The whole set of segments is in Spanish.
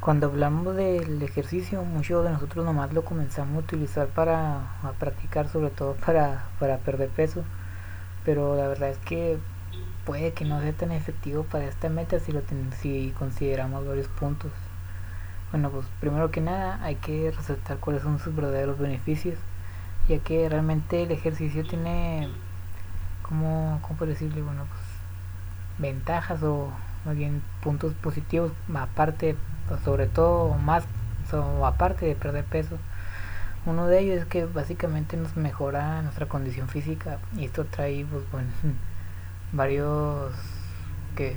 Cuando hablamos del ejercicio, muchos de nosotros nomás lo comenzamos a utilizar para a practicar, sobre todo para, para perder peso. Pero la verdad es que puede que no sea tan efectivo para esta meta si, lo si consideramos varios puntos. Bueno, pues primero que nada hay que resaltar cuáles son sus verdaderos beneficios, ya que realmente el ejercicio tiene, como, ¿cómo decirle? Bueno, pues ventajas o más bien puntos positivos, aparte, sobre todo más, aparte de perder peso. Uno de ellos es que básicamente nos mejora nuestra condición física y esto trae pues, bueno, varios que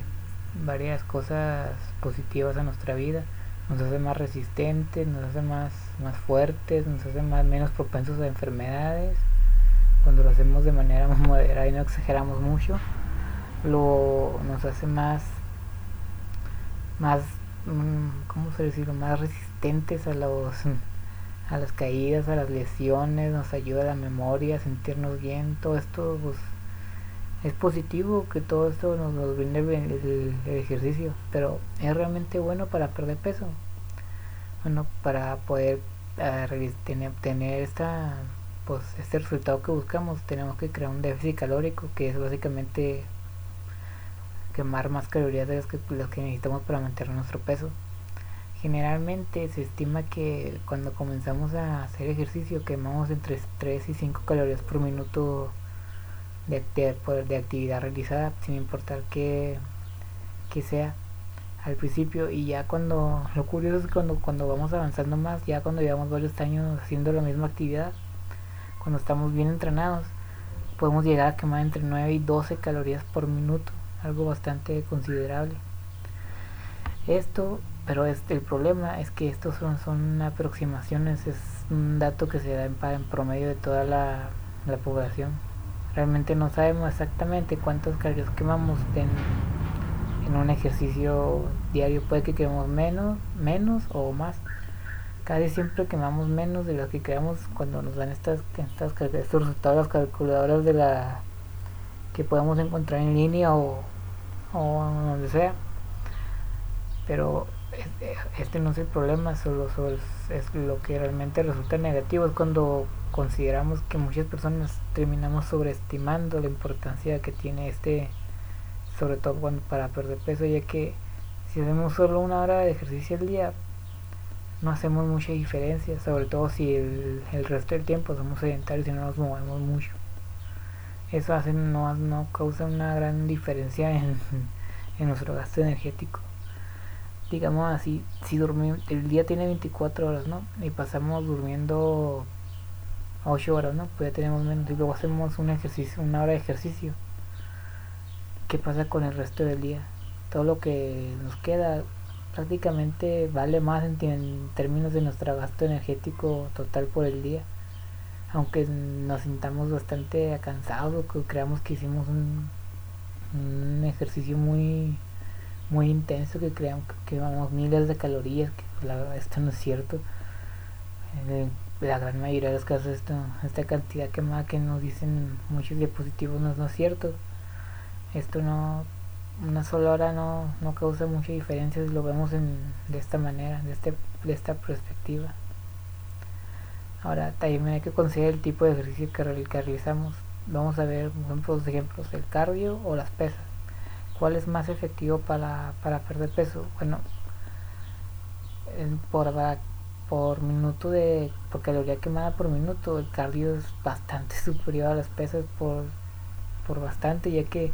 varias cosas positivas a nuestra vida nos hace más resistentes nos hace más más fuertes nos hace más menos propensos a enfermedades cuando lo hacemos de manera moderada y no exageramos mucho lo nos hace más más cómo se decirlo más resistentes a los a las caídas a las lesiones nos ayuda la memoria a sentirnos bien todo esto pues es positivo que todo esto nos, nos brinde el, ejercicio, pero es realmente bueno para perder peso. Bueno, para poder uh, tener esta, pues, este resultado que buscamos, tenemos que crear un déficit calórico, que es básicamente quemar más calorías de las que, las que necesitamos para mantener nuestro peso. Generalmente se estima que cuando comenzamos a hacer ejercicio quemamos entre 3 y 5 calorías por minuto de, de, de actividad realizada sin importar que, que sea al principio y ya cuando lo curioso es que cuando, cuando vamos avanzando más ya cuando llevamos varios años haciendo la misma actividad cuando estamos bien entrenados podemos llegar a quemar entre 9 y 12 calorías por minuto algo bastante considerable. Esto pero este, el problema es que estos son, son aproximaciones es un dato que se da en, promedio de toda la, la población. Realmente no sabemos exactamente cuántas calorías quemamos en, en un ejercicio diario. Puede que quememos menos menos o más. Casi siempre quemamos menos de lo que creamos cuando nos dan estas, estas estos resultados las calculadoras de la que podemos encontrar en línea o, o donde sea pero este, este no es el problema solo, es lo que realmente resulta negativo es cuando consideramos que muchas personas terminamos sobreestimando la importancia que tiene este, sobre todo cuando para perder peso, ya que si hacemos solo una hora de ejercicio al día, no hacemos mucha diferencia, sobre todo si el, el resto del tiempo somos sedentarios y no nos movemos mucho. Eso hace, no, no causa una gran diferencia en, en nuestro gasto energético digamos así, si dormimos, el día tiene 24 horas, ¿no? Y pasamos durmiendo 8 horas, ¿no? Pues ya tenemos menos y luego hacemos un ejercicio, una hora de ejercicio. ¿Qué pasa con el resto del día? Todo lo que nos queda prácticamente vale más en, términos de nuestro gasto energético total por el día. Aunque nos sintamos bastante cansados o creamos que hicimos un, ejercicio muy muy intenso que creamos que quemamos miles de calorías, que la esto no es cierto. Eh, la gran mayoría de los casos esto, esta cantidad quemada que nos dicen muchos diapositivos no, no es cierto. Esto no, una sola hora no, no causa mucha diferencia si lo vemos en, de esta manera, de, este, de esta perspectiva. Ahora también hay que considerar el tipo de ejercicio que, realizamos. Vamos a ver dos ejemplos, el cardio o las pesas. ¿Cuál es más efectivo para, para perder peso? Bueno, por por minuto de por caloría quemada por minuto el cardio es bastante superior a las pesas por, por bastante ya que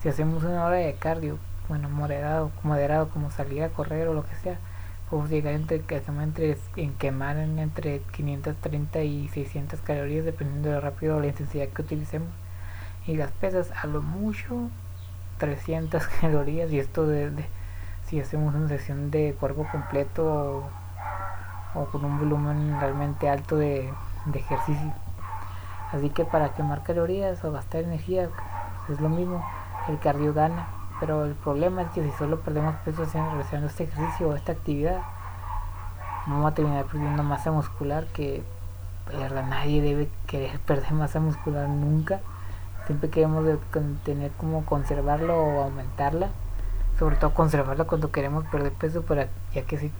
si hacemos una hora de cardio bueno moderado moderado como salir a correr o lo que sea entre, entre en quemar en entre 530 y 600 calorías dependiendo de lo rápido o la intensidad que utilicemos y las pesas a lo mucho 300 calorías y esto de, si hacemos una sesión de cuerpo completo o con un volumen realmente alto de, ejercicio. Así que para quemar calorías o gastar energía es lo mismo, el cardio gana. Pero el problema es que si solo perdemos peso haciendo este ejercicio o esta actividad, vamos a terminar perdiendo masa muscular que verdad nadie debe querer perder masa muscular nunca. Siempre queremos tener como conservarlo o aumentarla. sobre todo conservarla cuando queremos perder peso para ya que si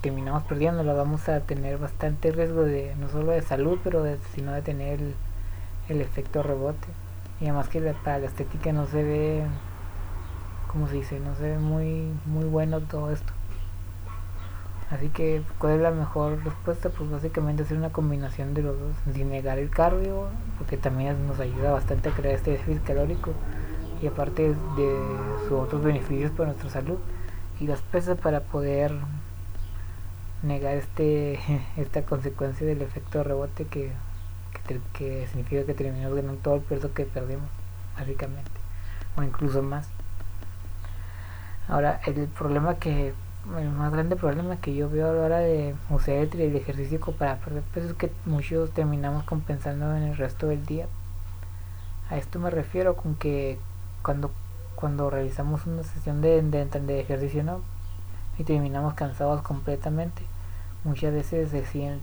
terminamos perdiendo la vamos a tener bastante riesgo de no solo de salud pero de, sino de tener el, el efecto rebote y además que para la estética no se ve como se dice no ve muy muy bueno todo esto así que cuál es la mejor respuesta pues básicamente hacer una combinación de los dos sin negar el cardio porque también nos ayuda bastante a crear este déficit calórico y aparte de sus otros beneficios para nuestra salud y las pesas para poder negar este esta consecuencia del efecto rebote que que, significa que terminamos ganando todo el peso que perdimos, básicamente, o incluso más. Ahora, el problema que, el más grande problema que yo veo a la hora de usar el ejercicio para perder peso es que muchos terminamos compensando en el resto del día. A esto me refiero con que cuando, cuando realizamos una sesión de, de, de ejercicio, ¿no? Y terminamos cansados completamente muchas veces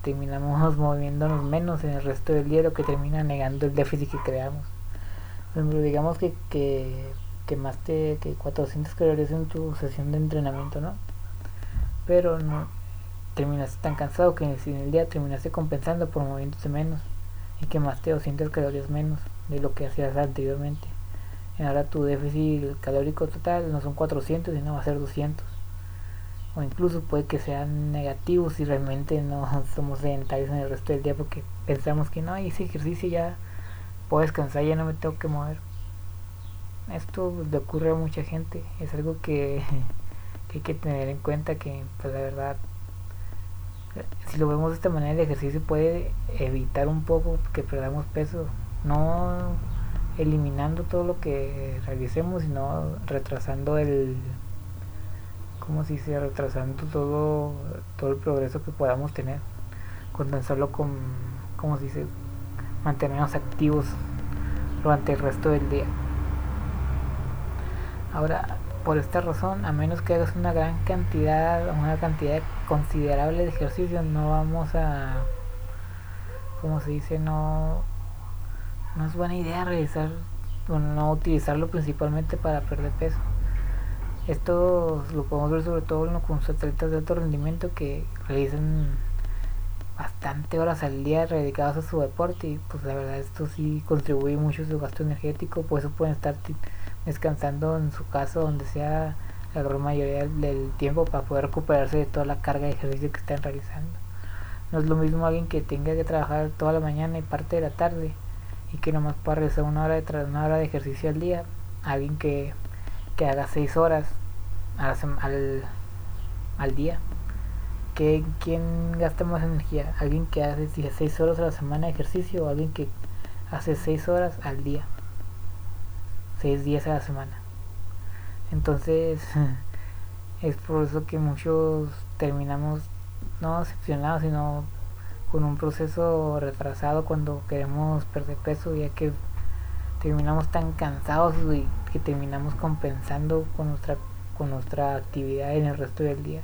terminamos moviéndonos menos en el resto del día lo que termina negando el déficit que creamos digamos que, que quemaste que 400 calorías en tu sesión de entrenamiento no pero no terminaste tan cansado que en el día terminaste compensando por moviéndose menos y quemaste 200 calorías menos de lo que hacías anteriormente. Ahora tu déficit calórico total no son 400 sino va a ser 200 o incluso puede que sean negativos si realmente no somos sedentarios en el resto del día porque pensamos que no, ese ejercicio ya puedo descansar, ya no me tengo que mover. Esto le ocurre a mucha gente, es algo que, hay que tener en cuenta que pues la verdad si lo vemos de esta manera el ejercicio puede evitar un poco que perdamos peso, no eliminando todo lo que realicemos, sino retrasando el como si se retrasando todo, todo el progreso que podamos tener, con con, como si se mantenernos activos durante el resto del día. Ahora, por esta razón, a menos que hagas una gran cantidad, una cantidad considerable de ejercicio, no vamos a, como se dice, no, no es buena idea realizar o no utilizarlo principalmente para perder peso. Esto lo podemos ver sobre todo con los atletas de alto rendimiento que realizan bastante horas al día dedicados a su deporte y pues la verdad esto sí contribuye mucho a su gasto energético, por eso pueden estar descansando en su casa donde sea la gran mayoría del tiempo para poder recuperarse de toda la carga de ejercicio que están realizando. No es lo mismo alguien que tenga que trabajar toda la mañana y parte de la tarde y que nomás pueda realizar una hora de, una hora de ejercicio al día, alguien que que haga 6 horas al, al día. que ¿Quién gasta más energía? ¿Alguien que hace 6 horas a la semana de ejercicio o alguien que hace 6 horas al día? 6 días a la semana. Entonces, es por eso que muchos terminamos no decepcionados, sino con un proceso retrasado cuando queremos perder peso, ya que terminamos tan cansados y que terminamos compensando con nuestra con nuestra actividad en el resto del día.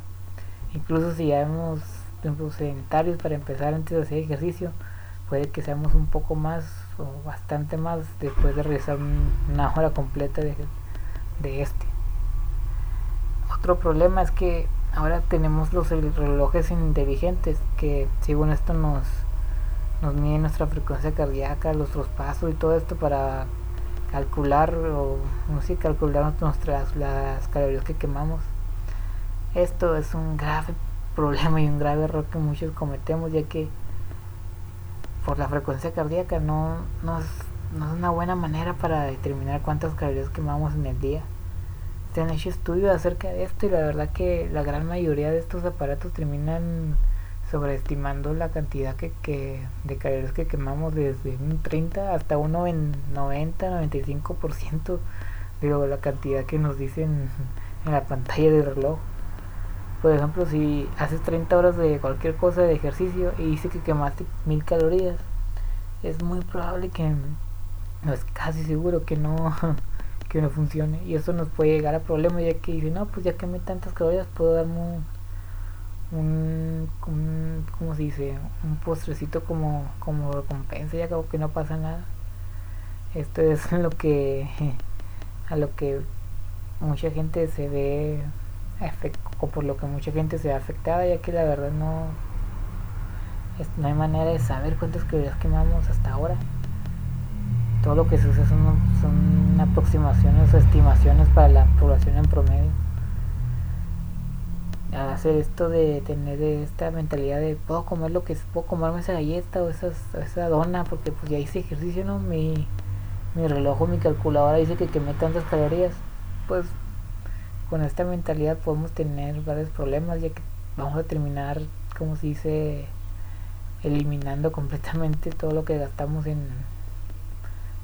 Incluso si ya hemos tiempos sedentarios para empezar antes de hacer ejercicio, puede que seamos un poco más o bastante más después de realizar una hora completa de, de este. Otro problema es que ahora tenemos los relojes inteligentes que según esto nos nos mide nuestra frecuencia cardíaca, nuestros pasos y todo esto para calcular o no sé, calcular nuestras las calorías que quemamos. Esto es un grave problema y un grave error que muchos cometemos ya que por la frecuencia cardíaca no, no, es, no es una buena manera para determinar cuántas calorías quemamos en el día. Se han hecho estudios acerca de esto y la verdad que la gran mayoría de estos aparatos terminan sobreestimando la cantidad que, que de calorías que quemamos desde un 30 hasta un 90, 95% de la cantidad que nos dicen en la pantalla del reloj. Por ejemplo, si haces 30 horas de cualquier cosa de ejercicio y dice que quemaste 1000 calorías, es muy probable que no es casi seguro que no que no funcione y eso nos puede llegar a problemas ya que dice no pues ya quemé tantas calorías puedo darme un, un, un ¿cómo se dice? Un postrecito como, como recompensa y acabo que no pasa nada. Esto es lo que, a lo que mucha gente se ve o por lo que mucha gente se ve afectada ya que la verdad no no hay manera de saber cuántas calorías quemamos hasta ahora. Todo lo que usa son, son aproximaciones o estimaciones para la población en promedio. Hacer esto de tener esta mentalidad de puedo comer lo que puedo comerme esa galleta o esa dona porque pues ya hice ejercicio no mi, mi reloj o mi calculadora dice que quemé tantas calorías. Pues con esta mentalidad podemos tener varios problemas ya que vamos a terminar como se dice eliminando completamente todo lo que gastamos en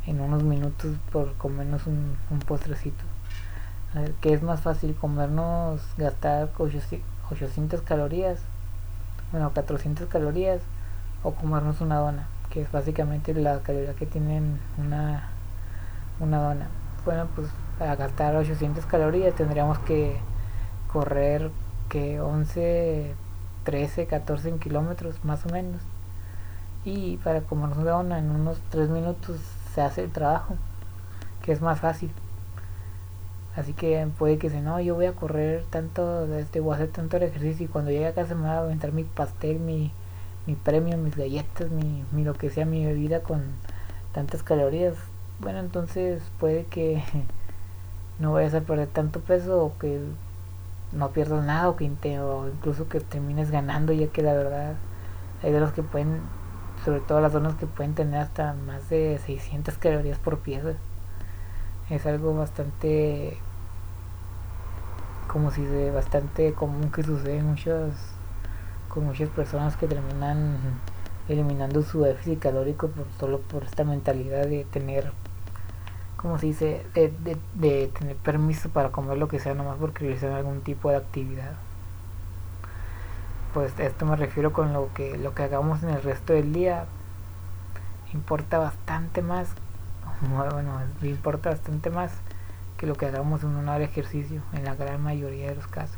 en unos minutos por comernos un, postrecito que es más fácil comernos, gastar 800 calorías, bueno, 400 calorías, o comernos una dona, que es básicamente la caloría que tienen una, una dona. Bueno, pues para gastar 800 calorías tendríamos que correr que 11, 13, 14 kilómetros más o menos. Y para comernos una en unos 3 minutos se hace el trabajo, que es más fácil. Así que puede que si no, yo voy a correr tanto, este, voy a hacer tanto el ejercicio y cuando llegue a casa me va a aventar mi pastel, mi, mi premio, mis galletas, mi, mi lo que sea, mi bebida con tantas calorías. Bueno, entonces puede que no vayas a perder tanto peso o que no pierdas nada o que o incluso que termines ganando ya que la verdad hay de los que pueden sobre todo las zonas que pueden tener hasta más de 600 calorías por pieza. Es algo bastante como si de bastante común que sucede muchas con muchas personas que terminan eliminando su déficit calórico por, solo por esta mentalidad de tener como se dice de, de, tener permiso para comer lo que sea nomás porque realizan algún tipo de actividad pues a esto me refiero con lo que lo que hagamos en el resto del día importa bastante más bueno, importa bastante más que lo que hagamos en una hora de ejercicio, en la gran mayoría de los casos.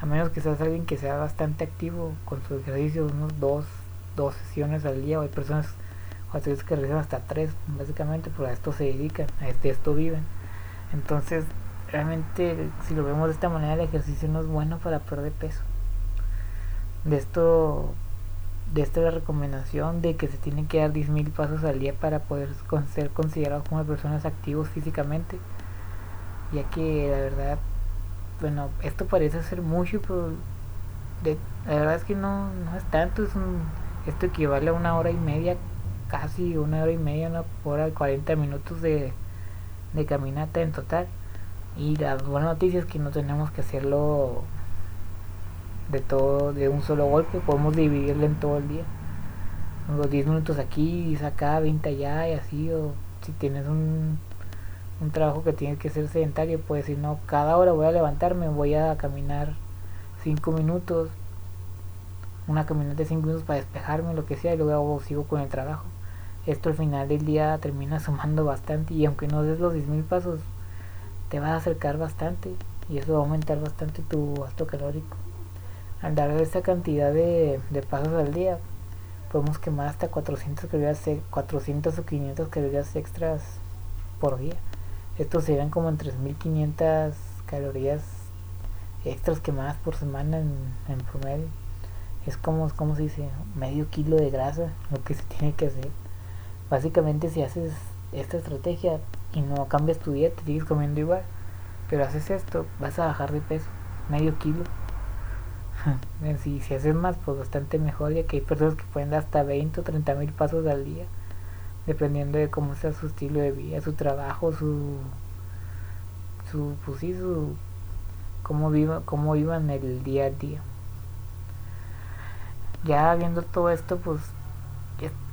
A menos que seas alguien que sea bastante activo con su ejercicio, unos dos, dos sesiones al día, o hay personas o que realizan hasta tres, básicamente, pero a esto se dedican, a este, esto viven. Entonces, realmente, si lo vemos de esta manera, el ejercicio no es bueno para perder peso. De esto de esta la recomendación de que se tienen que dar 10.000 pasos al día para poder ser considerados como personas activos físicamente ya que la verdad bueno esto parece ser mucho pero la verdad es que no, no es tanto es un, esto equivale a una hora y media casi una hora y media una hora y 40 minutos de, de caminata en total. Y la buena noticia es que no tenemos que hacerlo de todo de un solo golpe podemos dividirlo en todo el día. Unos 10 minutos aquí y acá 20 allá y así o si tienes un, un trabajo que tienes que ser sedentario pues si no cada hora voy a levantarme voy a caminar 5 minutos una caminata de 5 minutos para despejarme lo que sea y luego sigo con el trabajo esto al final del día termina sumando bastante y aunque no des los 10.000 pasos te vas a acercar bastante y eso va a aumentar bastante tu gasto calórico al dar esta cantidad de, pasos al día, podemos quemar hasta 400 calorías, 400 o 500 calorías extras por día. Estos serían como en 3500 calorías extras quemadas por semana en, en promedio. Es como, como se dice, medio kilo de grasa lo que se tiene que hacer. Básicamente si haces esta estrategia y no cambias tu dieta, sigues comiendo igual, pero haces esto, vas a bajar de peso, medio kilo. si, si haces más, pues bastante mejor, ya que hay personas que pueden dar hasta 20 o 30 mil pasos al día, dependiendo de cómo sea su estilo de vida, su trabajo, su, su pues sí, su, cómo, viva, cómo vivan el día a día. Ya viendo todo esto, pues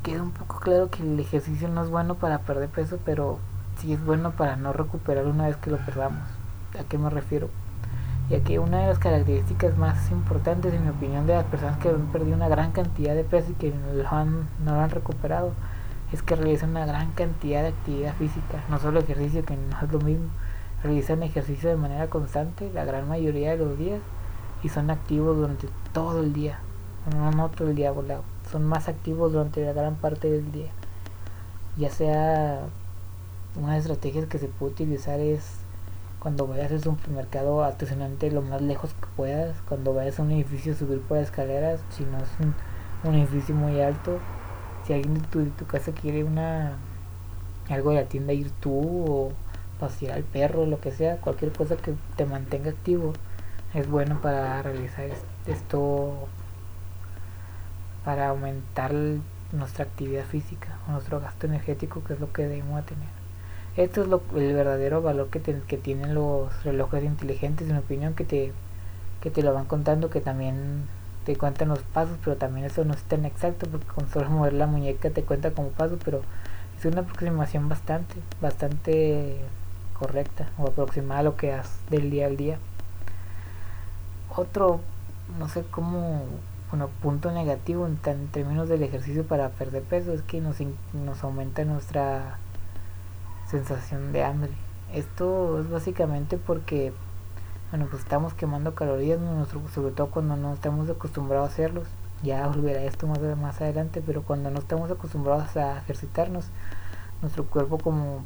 queda un poco claro que el ejercicio no es bueno para perder peso, pero sí es bueno para no recuperar una vez que lo perdamos. ¿A qué me refiero? ya que una de las características más importantes en mi opinión de las personas que han perdido una gran cantidad de peso y que lo han, no lo han recuperado es que realizan una gran cantidad de actividad física, no solo ejercicio que no es lo mismo, realizan ejercicio de manera constante la gran mayoría de los días y son activos durante todo el día, no, no todo el volado, son más activos durante la gran parte del día, ya sea una de las estrategias que se puede utilizar es cuando vayas al supermercado atencionante lo más lejos que puedas, cuando vayas a un edificio subir por escaleras, si no es un, edificio muy alto, si alguien de tu, tu, casa quiere una algo de la tienda ir tú o pasear al perro, lo que sea, cualquier cosa que te mantenga activo es bueno para realizar esto para aumentar nuestra actividad física o nuestro gasto energético que es lo que debemos tener esto es lo, el verdadero valor que, que tienen los relojes inteligentes, en mi opinión, que te, que te lo van contando, que también te cuentan los pasos, pero también eso no es tan exacto, porque con solo mover la muñeca te cuenta como paso, pero es una aproximación bastante, bastante correcta o aproximada a lo que haces del día al día. Otro, no sé cómo, bueno, punto negativo en, en términos del ejercicio para perder peso es que nos, nos aumenta nuestra sensación de hambre. Esto es básicamente porque, bueno, pues estamos quemando calorías, sobre todo cuando no estamos acostumbrados a hacerlos. Ya volverá esto más, más adelante, pero cuando no estamos acostumbrados a ejercitarnos, nuestro cuerpo como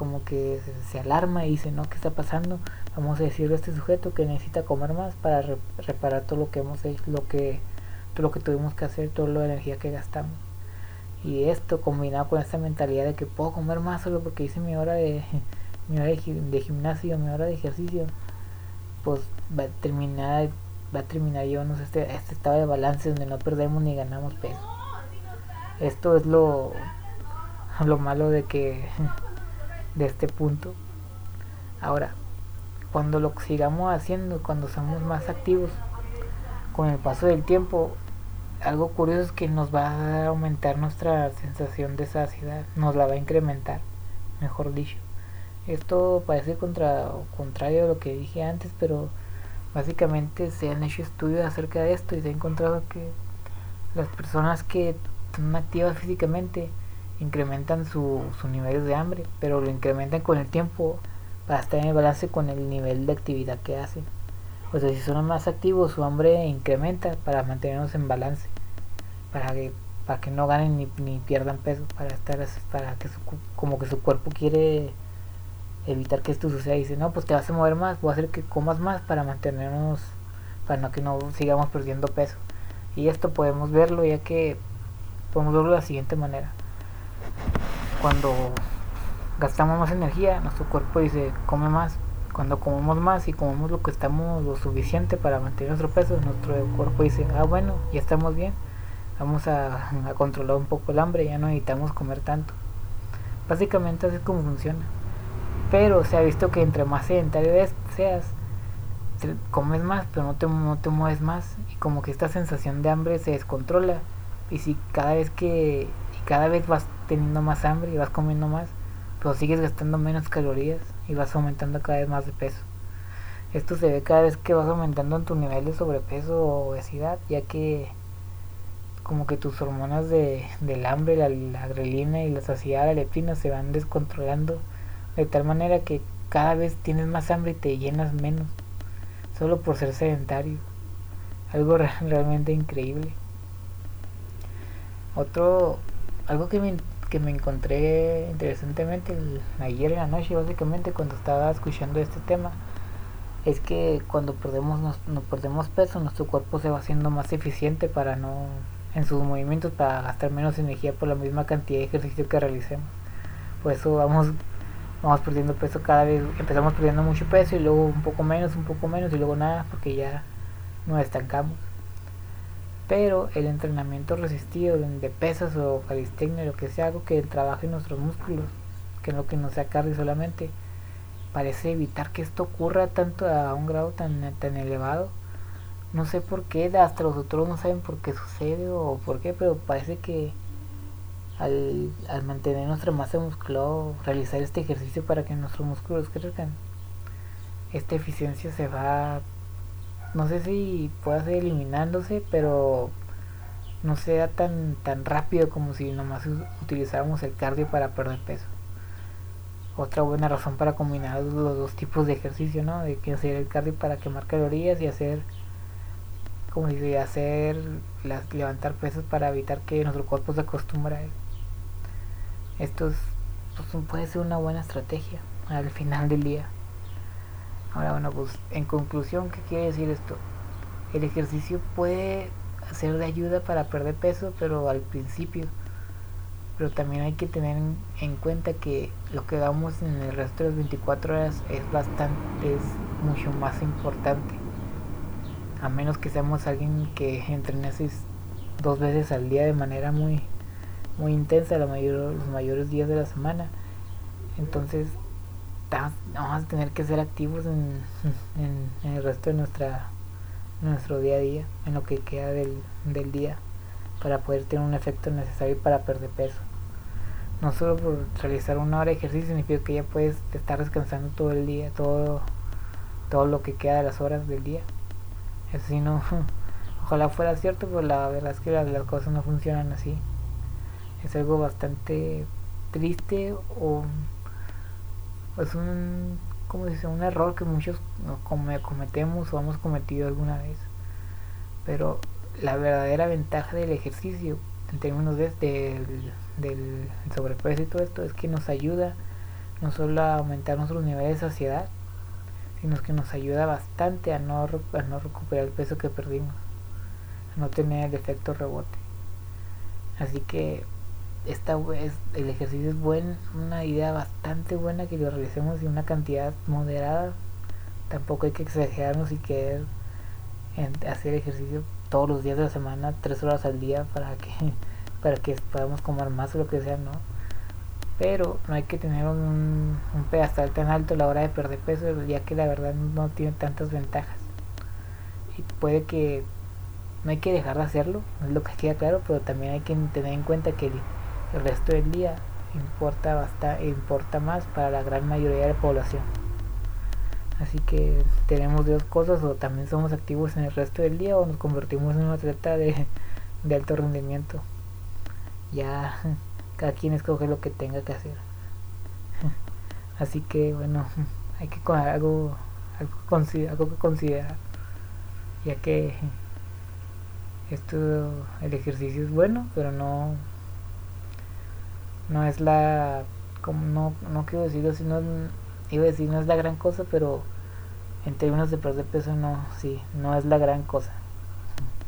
como que se, alarma y dice, no, ¿qué está pasando? Vamos a decirle a este sujeto que necesita comer más para reparar todo lo que hemos hecho, lo que, todo lo que tuvimos que hacer, toda la energía que gastamos. Y esto combinado con esta mentalidad de que puedo comer más solo porque hice mi hora de, mi hora de, gimnasio, mi hora de ejercicio, pues va a terminar, va a terminar sé, este, este estado de balance donde no perdemos ni ganamos peso. Esto es lo, lo malo de que de este punto. Ahora, cuando lo sigamos haciendo, cuando somos más activos, con el paso del tiempo, algo curioso es que nos va a aumentar nuestra sensación de saciedad, nos la va a incrementar, mejor dicho. Esto parece contra, contrario a lo que dije antes, pero básicamente se han hecho estudios acerca de esto y se ha encontrado que las personas que son activas físicamente incrementan su, su nivel de hambre, pero lo incrementan con el tiempo para estar en balance con el nivel de actividad que hacen. O sea, si son más activos, su hambre incrementa para mantenernos en balance, para que para que no ganen ni, ni pierdan peso, para estar para que su, como que su cuerpo quiere evitar que esto suceda y dice, "No, pues te vas a mover más, voy a hacer que comas más para mantenernos para no que no sigamos perdiendo peso." Y esto podemos verlo ya que podemos verlo de la siguiente manera. Cuando gastamos más energía, nuestro cuerpo dice, "Come más." cuando comemos más y comemos lo que estamos lo suficiente para mantener nuestro peso, nuestro cuerpo dice, ah bueno, ya estamos bien, vamos a, controlar un poco el hambre, ya no necesitamos comer tanto. Básicamente así es como funciona. Pero se ha visto que entre más sedentario seas, comes más, pero no te, no te mueves más y como que esta sensación de hambre se descontrola y si cada vez que y cada vez vas teniendo más hambre y vas comiendo más, pero sigues gastando menos calorías y vas aumentando cada vez más de peso. Esto se ve cada vez que vas aumentando en tu nivel de sobrepeso o obesidad, ya que como que tus hormonas de, del hambre, la, la grelina y la saciedad, la leptina se van descontrolando de tal manera que cada vez tienes más hambre y te llenas menos, solo por ser sedentario. Algo realmente increíble. Otro, algo que me que me encontré interesantemente ayer en la noche, básicamente cuando estaba escuchando este tema, es que cuando perdemos, nos, perdemos peso, nuestro cuerpo se va haciendo más eficiente para no, en sus movimientos, para gastar menos energía por la misma cantidad de ejercicio que realicemos. Por eso vamos, vamos perdiendo peso cada vez, empezamos perdiendo mucho peso y luego un poco menos, un poco menos y luego nada, porque ya nos estancamos pero el entrenamiento resistido de pesas o calistenia, lo que sea, algo que trabaje nuestros músculos, que no que no sea cardio solamente, parece evitar que esto ocurra tanto a un grado tan, tan elevado. No sé por qué, hasta los otros no saben por qué sucede o por qué, pero parece que al, al mantener nuestra masa muscular, realizar este ejercicio para que nuestros músculos crezcan, esta eficiencia se va no sé si pueda ser eliminándose, pero no sea tan, tan rápido como si nomás utilizáramos el cardio para perder peso. Otra buena razón para combinar los dos tipos de ejercicio, ¿no? De que hacer el cardio para quemar calorías y hacer, como dice, hacer levantar pesos para evitar que nuestro cuerpo se acostumbre a él. Esto es, pues, puede ser una buena estrategia al final del día. Ahora bueno, pues en conclusión, ¿qué quiere decir esto? El ejercicio puede ser de ayuda para perder peso, pero al principio. Pero también hay que tener en cuenta que lo que hagamos en el resto de las 24 horas es bastante, es mucho más importante. A menos que seamos alguien que entrene dos veces al día de manera muy, muy intensa la mayor, los mayores días de la semana. Entonces vamos a tener que ser activos en, en, el resto de nuestra nuestro día a día, en lo que queda del, del día, para poder tener un efecto necesario para perder peso. No solo por realizar una hora de ejercicio significa que ya puedes estar descansando todo el día, todo, todo lo que queda de las horas del día. Eso no, ojalá fuera cierto, pero la verdad es que las, las cosas no funcionan así. Es algo bastante triste o es un como dice un error que muchos cometemos o hemos cometido alguna vez. Pero la verdadera ventaja del ejercicio en términos de, del, sobrepeso y todo esto es que nos ayuda no solo a aumentar nuestros niveles de saciedad sino que nos ayuda bastante a no, a no recuperar el peso que perdimos a no tener el efecto rebote. Así que esta es, el ejercicio es buen, una idea bastante buena que lo realicemos en una cantidad moderada. Tampoco hay que exagerarnos y querer hacer ejercicio todos los días de la semana, tres horas al día para que para que podamos comer más o lo que sea, ¿no? Pero no hay que tener un, un pedestal tan alto a la hora de perder peso, ya que la verdad no tiene tantas ventajas. Y puede que no hay que dejar de hacerlo, es lo que queda claro, pero también hay que tener en cuenta que el resto del día importa, basta, importa más para la gran mayoría de la población. Así que tenemos dos cosas, o también somos activos en el resto del día o nos convertimos en un atleta de, de alto rendimiento. Ya cada quien escoge lo que tenga que hacer. Así que bueno, hay que algo, algo, algo que considerar. Ya que esto, el ejercicio es bueno, pero no no es la como no, no quiero decirlo si no iba a decir no es la gran cosa pero en términos de perder peso no sí no es la gran cosa.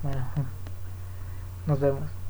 Bueno nos vemos